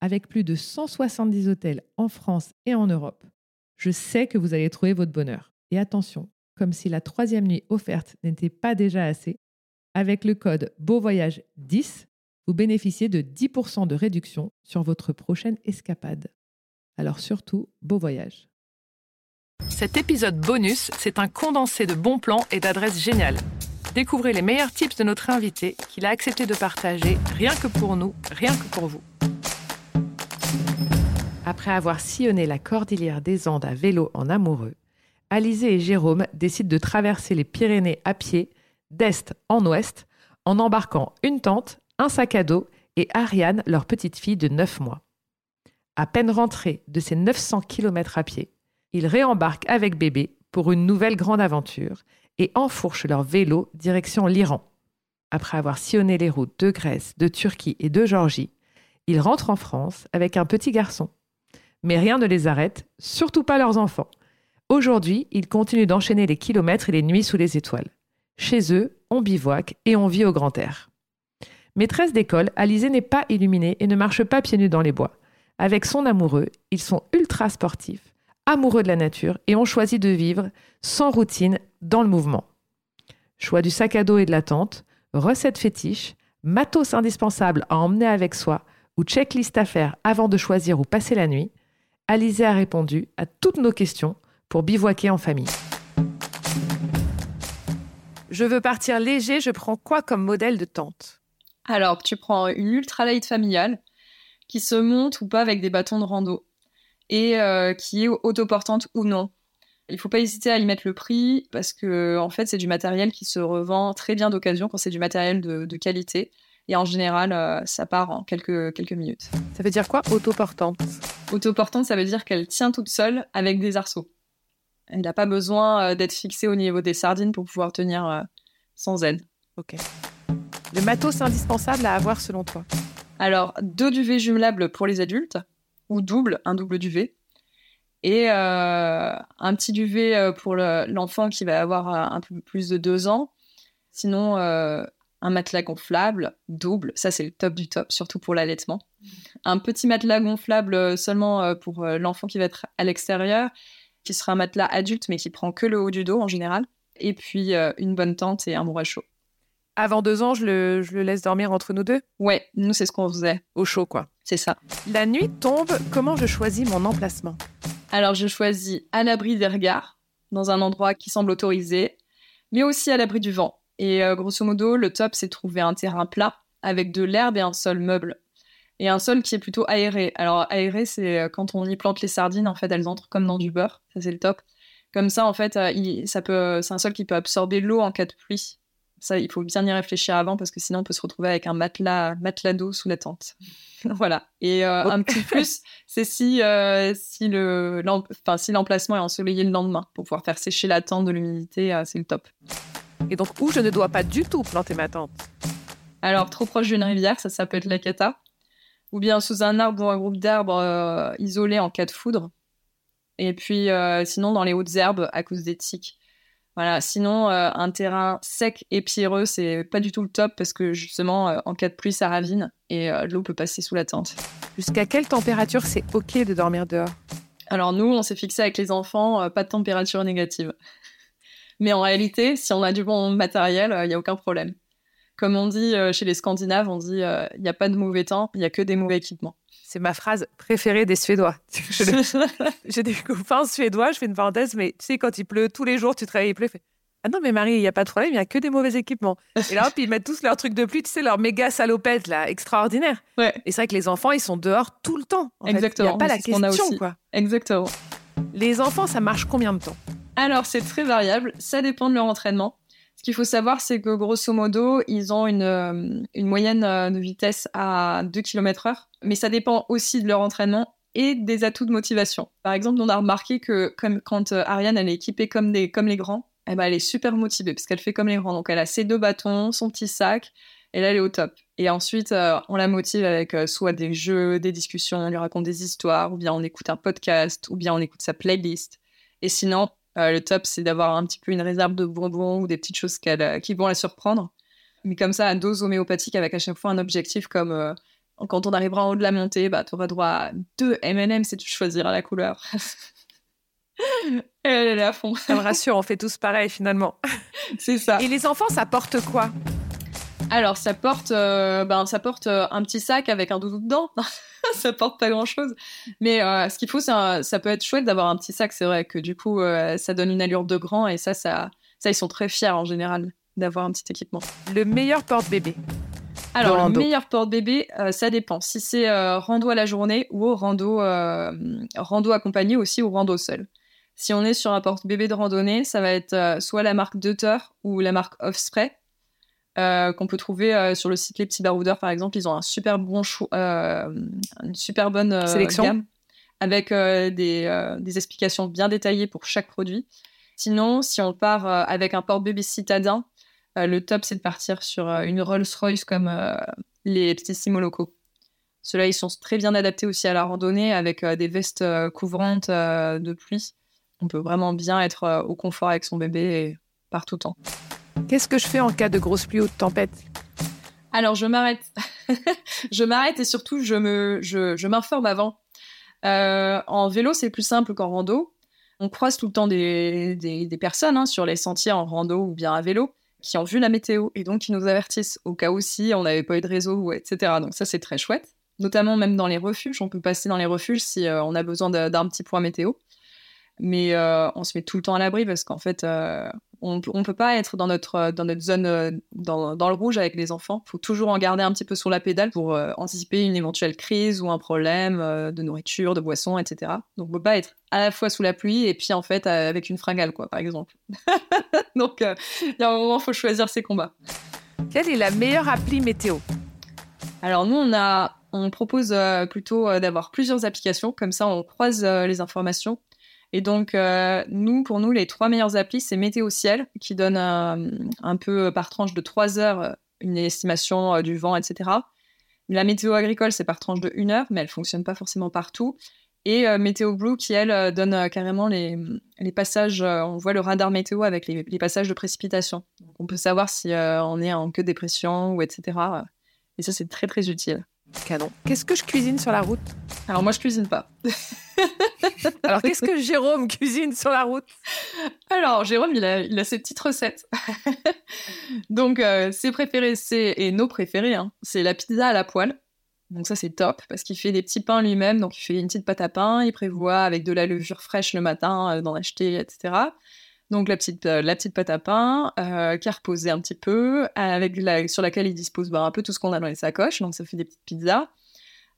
Avec plus de 170 hôtels en France et en Europe, je sais que vous allez trouver votre bonheur. Et attention, comme si la troisième nuit offerte n'était pas déjà assez, avec le code BEAUVOYAGE 10, vous bénéficiez de 10% de réduction sur votre prochaine escapade. Alors surtout, beau voyage. Cet épisode bonus, c'est un condensé de bons plans et d'adresses géniales. Découvrez les meilleurs tips de notre invité qu'il a accepté de partager rien que pour nous, rien que pour vous. Après avoir sillonné la cordillère des Andes à vélo en amoureux, Alizé et Jérôme décident de traverser les Pyrénées à pied, d'est en ouest, en embarquant une tente, un sac à dos et Ariane, leur petite fille de 9 mois. À peine rentrés de ces 900 km à pied, ils réembarquent avec bébé pour une nouvelle grande aventure et enfourchent leur vélo direction l'Iran. Après avoir sillonné les routes de Grèce, de Turquie et de Géorgie, ils rentrent en France avec un petit garçon. Mais rien ne les arrête, surtout pas leurs enfants. Aujourd'hui, ils continuent d'enchaîner les kilomètres et les nuits sous les étoiles. Chez eux, on bivouac et on vit au grand air. Maîtresse d'école, Alizé n'est pas illuminée et ne marche pas pieds nus dans les bois. Avec son amoureux, ils sont ultra sportifs, amoureux de la nature et ont choisi de vivre sans routine dans le mouvement. Choix du sac à dos et de la tente, recettes fétiches, matos indispensables à emmener avec soi ou checklist à faire avant de choisir où passer la nuit, Alizé a répondu à toutes nos questions pour bivouaquer en famille. Je veux partir léger, je prends quoi comme modèle de tente? Alors, tu prends une ultralight familiale qui se monte ou pas avec des bâtons de rando et euh, qui est autoportante ou non. Il ne faut pas hésiter à y mettre le prix parce que en fait c'est du matériel qui se revend très bien d'occasion quand c'est du matériel de, qualité et en général euh, ça part en quelques, quelques minutes. Ça veut dire quoi autoportante? Autoportante ça veut dire qu'elle tient toute seule avec des arceaux. Elle n'a pas besoin euh, d'être fixée au niveau des sardines pour pouvoir tenir sans aide. Ok. Le matos indispensable à avoir selon toi? Alors, deux duvets jumelables pour les adultes, ou double, un double duvet. Et euh, un petit duvet euh, pour l'enfant qui va avoir euh, un peu plus de deux ans. Sinon, un matelas gonflable, double, ça c'est le top du top, surtout pour l'allaitement. Un petit matelas gonflable seulement pour l'enfant qui va être à l'extérieur, qui sera un matelas adulte mais qui prend que le haut du dos en général. Et puis une bonne tente et un mouret chaud. Avant deux ans, je le, laisse dormir entre nous deux? Ouais, nous, c'est ce qu'on faisait. Au chaud, quoi. C'est ça. La nuit tombe, comment je choisis mon emplacement? Alors, je choisis à l'abri des regards, dans un endroit qui semble autorisé, mais aussi à l'abri du vent. Et euh, grosso modo, le top, c'est trouver un terrain plat, avec de l'herbe et un sol meuble. Et un sol qui est plutôt aéré. Alors, aéré, c'est euh, quand on y plante les sardines, en fait, elles entrent comme dans du beurre. Ça, c'est le top. Comme ça, en fait, euh, ça peut, c'est un sol qui peut absorber l'eau en cas de pluie. Ça, il faut bien y réfléchir avant parce que sinon on peut se retrouver avec un matelas, matelas d'eau sous la tente. voilà. Et euh, un petit plus, c'est si, euh, si, le, si l'emplacement est ensoleillé le lendemain pour pouvoir faire sécher la tente de l'humidité, euh, c'est le top. Et donc où je ne dois pas du tout planter ma tente Alors trop proche d'une rivière, ça, ça peut être la cata. Ou bien sous un arbre ou un groupe d'arbres isolés en cas de foudre. Et puis sinon dans les hautes herbes à cause des tiques. Voilà, sinon, euh, un terrain sec et pierreux, c'est pas du tout le top parce que justement, euh, en cas de pluie, ça ravine et euh, l'eau peut passer sous la tente. Jusqu'à quelle température c'est OK de dormir dehors? Alors, nous, on s'est fixé avec les enfants, pas de température négative. Mais en réalité, si on a du bon matériel, il n'y a aucun problème. Comme on dit chez les Scandinaves, on dit il n'y a pas de mauvais temps, il n'y a que des mauvais équipements. C'est ma phrase préférée des Suédois. J'ai des copains suédois, je fais une parenthèse, mais tu sais, quand il pleut tous les jours, tu travailles, il pleut, fait ah non, mais Marie, il n'y a pas de problème, il n'y a que des mauvais équipements. Et là, hop, ils mettent tous leurs trucs de pluie, tu sais, leurs méga salopettes, là, extraordinaires. Ouais. Et c'est vrai que les enfants, ils sont dehors tout le temps. en. Exactement. Il n'y a pas la a question, aussi. quoi. Exactement. Les enfants, ça marche combien de temps? Alors, c'est très variable. Ça dépend de leur entraînement. Ce qu'il faut savoir, c'est que grosso modo, ils ont une, euh, moyenne euh, de vitesse à 2 km heure. Mais ça dépend aussi de leur entraînement et des atouts de motivation. Par exemple, on a remarqué que comme, quand euh, Ariane, elle est équipée comme, comme les grands, eh ben, elle est super motivée parce qu'elle fait comme les grands. Donc, elle a ses deux bâtons, son petit sac, et là, elle est au top. Et ensuite, on la motive avec soit des jeux, des discussions, on lui raconte des histoires, ou bien on écoute un podcast, ou bien on écoute sa playlist. Et sinon, euh, le top, c'est d'avoir un petit peu une réserve de bonbons ou des petites choses qu'elle, euh, qui vont la surprendre. Mais comme ça, à dose homéopathique, avec à chaque fois un objectif comme euh, quand on arrivera en haut de la montée, bah, tu auras droit à deux M&M si tu choisiras la couleur. Elle, elle est à fond. Ça me rassure, on fait tous pareil finalement. C'est ça. Et les enfants, ça porte quoi? Alors, ça porte, euh, ben, ça porte euh, un petit sac avec un doudou dedans. ça porte pas grand chose. Mais euh, ce qu'il faut, c'est un- ça peut être chouette d'avoir un petit sac. C'est vrai que du coup, euh, ça donne une allure de grand et ça, ça, ça, ils sont très fiers en général d'avoir un petit équipement. Le meilleur porte-bébé. Alors, le rando. meilleur porte-bébé, euh, ça dépend. Si c'est euh, rando à la journée ou au rando, euh, rando accompagné aussi ou rando seul. Si on est sur un porte-bébé de randonnée, ça va être euh, soit la marque Deuter ou la marque Offspray, euh, qu'on peut trouver euh, sur le site Les Petits Baroudeurs, par exemple. Ils ont un super bon choix, euh, une super bonne Sélection. gamme avec des, des explications bien détaillées pour chaque produit. Sinon, si on part avec un porte-bébé citadin, le top, c'est de partir sur une Rolls-Royce comme les petits Simo locaux. Ceux-là, ils sont très bien adaptés aussi à la randonnée avec euh, des vestes euh, couvrantes euh, de pluie. On peut vraiment bien être au confort avec son bébé et par tout temps. Qu'est-ce que je fais en cas de grosse pluie ou de tempête? Alors, je m'arrête. je m'arrête et surtout, je je, je m'informe avant. Euh, en vélo, c'est plus simple qu'en rando. On croise tout le temps des, des, personnes hein, sur les sentiers en rando ou bien à vélo qui ont vu la météo et donc qui nous avertissent au cas où si on n'avait pas eu de réseau, etc. Donc ça, c'est très chouette. Notamment même dans les refuges. On peut passer dans les refuges si euh, on a besoin d'un petit point météo. Mais euh, on se met tout le temps à l'abri parce qu'en fait, on ne peut pas être dans notre, euh, dans notre zone, euh, dans, dans le rouge avec les enfants. Il faut toujours en garder un petit peu sur la pédale pour euh, anticiper une éventuelle crise ou un problème euh, de nourriture, de boisson, etc. Donc, on ne peut pas être à la fois sous la pluie et puis en fait avec une fringale, quoi, par exemple. Donc, il y a un moment, il faut choisir ses combats. Quelle est la meilleure appli météo? Alors nous, on a, on propose plutôt d'avoir plusieurs applications, comme ça on croise les informations. Et donc euh, nous, pour nous, les trois meilleures applis, c'est Météo Ciel, qui donne euh, un peu euh, par tranche de 3 heures une estimation du vent, etc. La météo agricole, c'est par tranche de 1 heure, mais elle fonctionne pas forcément partout. Et euh, Météo Blue, qui elle donne carrément les, les passages, on voit le radar météo avec les, les passages de précipitation. Donc on peut savoir si on est en queue de dépression ou etc. Et ça, c'est très très utile. Canon. Qu'est-ce que je cuisine sur la route? Alors moi, je cuisine pas. Alors, qu'est-ce que Jérôme cuisine sur la route? Alors, Jérôme, il a, ses petites recettes. Donc, euh, ses préférés, c'est, et nos préférés, hein, c'est la pizza à la poêle. Donc ça, c'est top, parce qu'il fait des petits pains lui-même. Donc, il fait une petite pâte à pain. Il prévoit, avec de la levure fraîche le matin, euh, d'en acheter, etc. Donc, la petite, euh, la petite pâte à pain, euh, qui a reposé un petit peu, avec la, sur laquelle il dispose bah, un peu tout ce qu'on a dans les sacoches. Donc, ça fait des petites pizzas.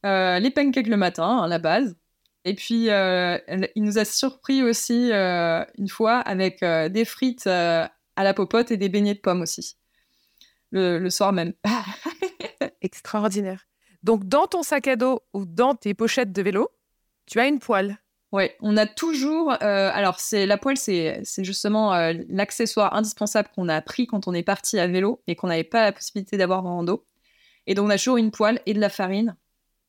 Les pancakes le matin, hein, la base. Et puis, euh, il nous a surpris aussi euh, une fois avec euh, des frites à la popote et des beignets de pommes aussi. Le, le soir même. Extraordinaire. Donc, dans ton sac à dos ou dans tes pochettes de vélo, tu as une poêle. Ouais, on a toujours. alors, c'est la poêle, c'est c'est justement l'accessoire indispensable qu'on a pris quand on est parti à vélo et qu'on n'avait pas la possibilité d'avoir en rando. Et donc, on a toujours une poêle et de la farine,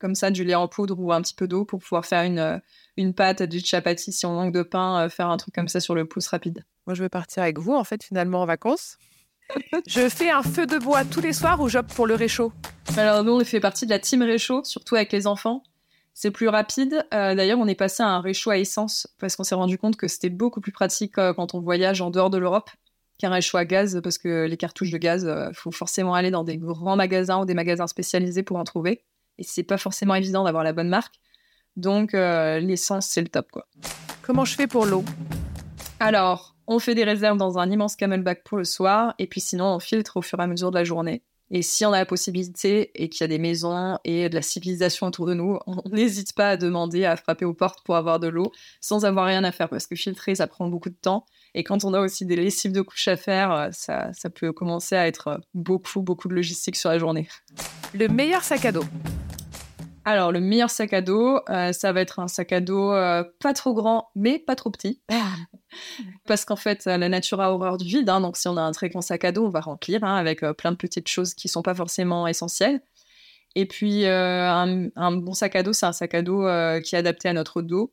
comme ça, du lait en poudre ou un petit peu d'eau pour pouvoir faire une, euh, une pâte, du chapati si on manque de pain, euh, faire un truc comme ça sur le pouce rapide. Moi, je veux partir avec vous, en fait, finalement, en vacances. je fais un feu de bois tous les soirs ou j'opte pour le réchaud? Alors, nous, on fait partie de la team réchaud, surtout avec les enfants. C'est plus rapide. Euh, D'ailleurs, on est passé à un réchaud à essence parce qu'on s'est rendu compte que c'était beaucoup plus pratique euh, quand on voyage en dehors de l'Europe qu'un réchaud à gaz parce que les cartouches de gaz, il faut forcément aller dans des grands magasins ou des magasins spécialisés pour en trouver. Et c'est pas forcément évident d'avoir la bonne marque. Donc euh, l'essence, c'est le top, quoi. Comment je fais pour l'eau? Alors, on fait des réserves dans un immense camelback pour le soir, et puis sinon, on filtre au fur et à mesure de la journée. Et si on a la possibilité et qu'il y a des maisons et de la civilisation autour de nous, on n'hésite pas à demander, à frapper aux portes pour avoir de l'eau sans avoir rien à faire parce que filtrer, ça prend beaucoup de temps. Et quand on a aussi des lessives de couche à faire, euh, ça, ça peut commencer à être beaucoup, beaucoup de logistique sur la journée. Le meilleur sac à dos alors, le meilleur sac à dos, euh, ça va être un sac à dos euh, pas trop grand, mais pas trop petit. Parce qu'en fait, la nature a horreur du vide. Hein, donc, si on a un très grand sac à dos, on va remplir hein, avec plein de petites choses qui sont pas forcément essentielles. Et puis, un, un, bon sac à dos, c'est un sac à dos qui est adapté à notre dos.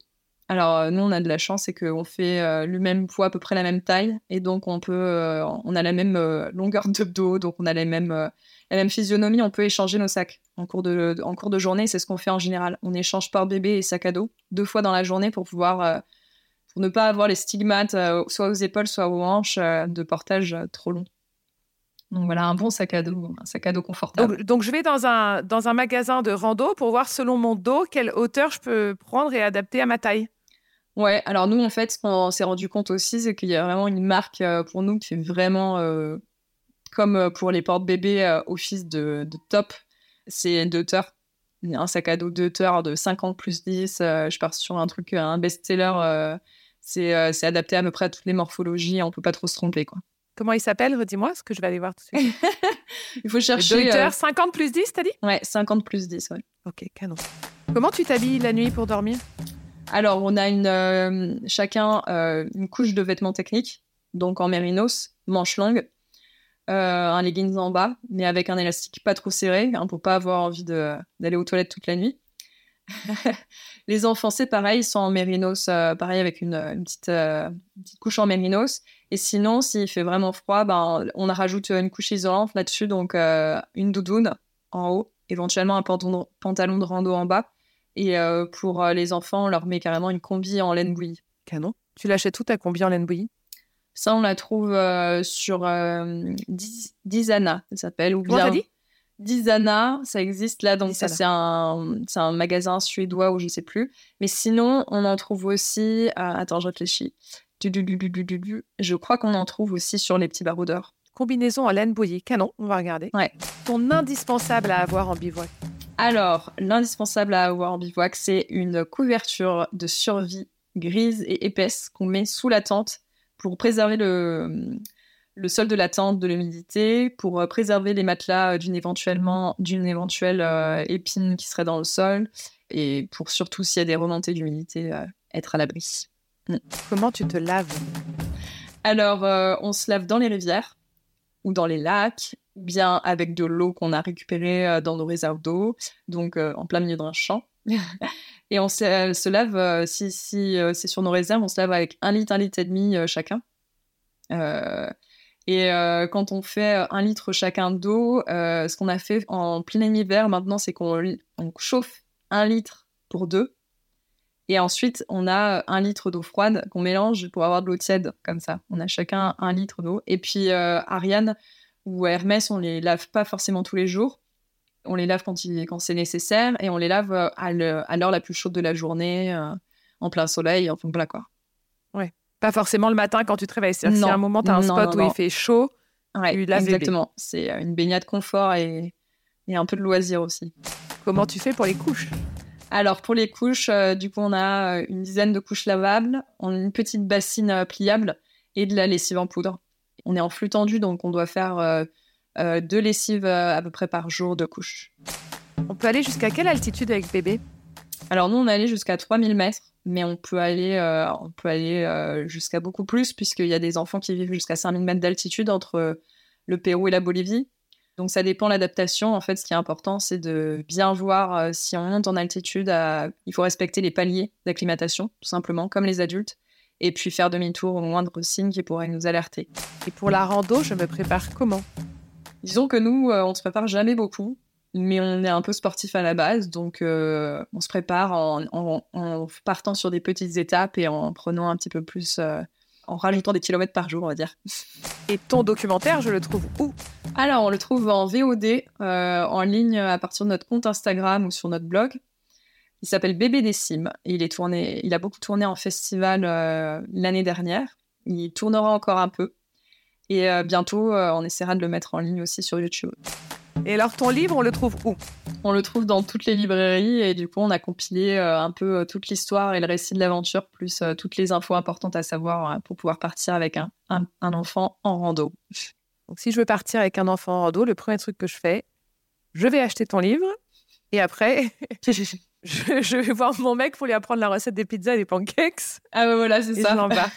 Alors, euh, nous, on a de la chance, c'est qu'on fait euh, le même poids, à peu près la même taille, et donc on peut, euh, on a la même longueur de dos, donc on a les mêmes, la même physionomie, on peut échanger nos sacs en cours de, en cours de journée, c'est ce qu'on fait en général. On échange par bébé et sac à dos deux fois dans la journée pour pouvoir, pour ne pas avoir les stigmates, soit aux épaules, soit aux hanches, de portage trop long. Donc voilà, un bon sac à dos, un sac à dos confortable. Donc, je vais dans un, dans un magasin de rando pour voir selon mon dos quelle hauteur je peux prendre et adapter à ma taille. Ouais, alors nous, en fait, ce qu'on s'est rendu compte aussi, c'est qu'il y a vraiment une marque euh, pour nous qui fait vraiment, euh, comme euh, pour les porte-bébés, office de, top. C'est Deuter. Un sac à dos Deuter de 50 plus 10. je pars sur un truc, un best-seller. c'est adapté à peu près à toutes les morphologies. On peut pas trop se tromper, quoi. Comment il s'appelle? Redis-moi, ce que je vais aller voir tout de suite. il faut chercher. Deuter, 50 plus 10, t'as dit? Ouais, 50 plus 10, ouais. Ok, canon. Comment tu t'habilles la nuit pour dormir? Alors, on a une, euh, chacun euh, une couche de vêtements techniques, donc en mérinos, manche longue, euh, un leggings en bas, mais avec un élastique pas trop serré, hein, pour pas avoir envie d'aller aux toilettes toute la nuit. les enfants, c'est pareil, ils sont en mérinos, pareil avec une, petite, couche en mérinos. Et sinon, s'il fait vraiment froid, ben, on rajoute une couche isolante là-dessus, donc une doudoune en haut, éventuellement un pantalon de rando en bas. Et euh, pour euh, les enfants, on leur met carrément une combi en laine bouillie. Canon. Tu l'achètes où ta combi en laine bouillie? Ça, on la trouve euh, sur Dizana, ça s'appelle. Ou bien... dit? Dizana, ça existe là, donc ça c'est un, un, magasin suédois ou je sais plus. Mais sinon, on en trouve aussi. attends, je réfléchis. Je crois qu'on en trouve aussi sur les petits baroudeurs. Combinaison en laine bouillie, canon, on va regarder. Ouais. Ton indispensable à avoir en bivouac alors, l'indispensable à avoir en bivouac, c'est une couverture de survie grise et épaisse qu'on met sous la tente pour préserver le, le sol de la tente de l'humidité, pour préserver les matelas d'une éventuellement d'une éventuelle euh, épine qui serait dans le sol, et pour surtout s'il y a des remontées d'humidité, euh, être à l'abri. Mm. Comment tu te laves? Alors, euh, on se lave dans les rivières ou dans les lacs, bien avec de l'eau qu'on a récupérée euh, dans nos réserves d'eau, donc euh, en plein milieu d'un champ. Et on se, lave, euh, si, si c'est sur nos réserves, on se lave avec un litre, un litre et demi chacun. et quand on fait un litre chacun d'eau, ce qu'on a fait en plein hiver maintenant, c'est qu'on chauffe un litre pour deux. Et ensuite, on a un litre d'eau froide qu'on mélange pour avoir de l'eau tiède, comme ça. On a chacun un litre d'eau. Et puis, Ariane, ou Hermès, on les lave pas forcément tous les jours. On les lave quand, quand c'est nécessaire et on les lave euh, à l'heure la plus chaude de la journée, euh, en plein soleil, enfin voilà quoi. Ouais. Pas forcément le matin quand tu te réveilles. Si à un moment, tu as un spot où il fait chaud, ouais, tu laves Exactement. C'est euh, une baignade confort et, et, un peu de loisir aussi. Comment tu fais pour les couches? Alors pour les couches, du coup on a une dizaine de couches lavables, on a une petite bassine pliable et de la lessive en poudre. On est en flux tendu, donc on doit faire euh, euh, deux lessives euh, à peu près par jour de couche. On peut aller jusqu'à quelle altitude avec bébé? Alors nous, on allé jusqu'à 3000 mètres, mais on peut aller, on peut aller jusqu'à beaucoup plus, puisqu'il y a des enfants qui vivent jusqu'à 5000 mètres d'altitude entre le Pérou et la Bolivie. Donc ça dépend de l'adaptation. En fait, ce qui est important, c'est de bien voir si on monte en altitude. Il faut respecter les paliers d'acclimatation, tout simplement, comme les adultes et puis faire demi-tour au moindre signe qui pourrait nous alerter. Et pour la rando, je me prépare comment? Disons que nous, euh, on se prépare jamais beaucoup, mais on est un peu sportif à la base, donc euh, on se prépare en, partant sur des petites étapes et en prenant un petit peu plus, euh, en rajoutant des kilomètres par jour, on va dire. Et ton documentaire, je le trouve où? Alors, on le trouve en VOD, euh, en ligne à partir de notre compte Instagram ou sur notre blog. Il s'appelle Bébé des Cimes. Il, est tourné, il a beaucoup tourné en festival l'année dernière. Il tournera encore un peu. Et euh, bientôt, on essaiera de le mettre en ligne aussi sur YouTube. Et alors, ton livre, on le trouve où? On le trouve dans toutes les librairies et du coup, on a compilé un peu toute l'histoire et le récit de l'aventure, plus toutes les infos importantes à savoir pour pouvoir partir avec un, un enfant en rando. Donc, si je veux partir avec un enfant en rando, le premier truc que je fais, je vais acheter ton livre et après, je, vais voir mon mec pour lui apprendre la recette des pizzas et des pancakes. Ah ouais, voilà, c'est ça. Je l'embarque.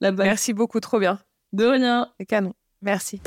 Merci beaucoup, trop bien. De rien. Canon. Merci.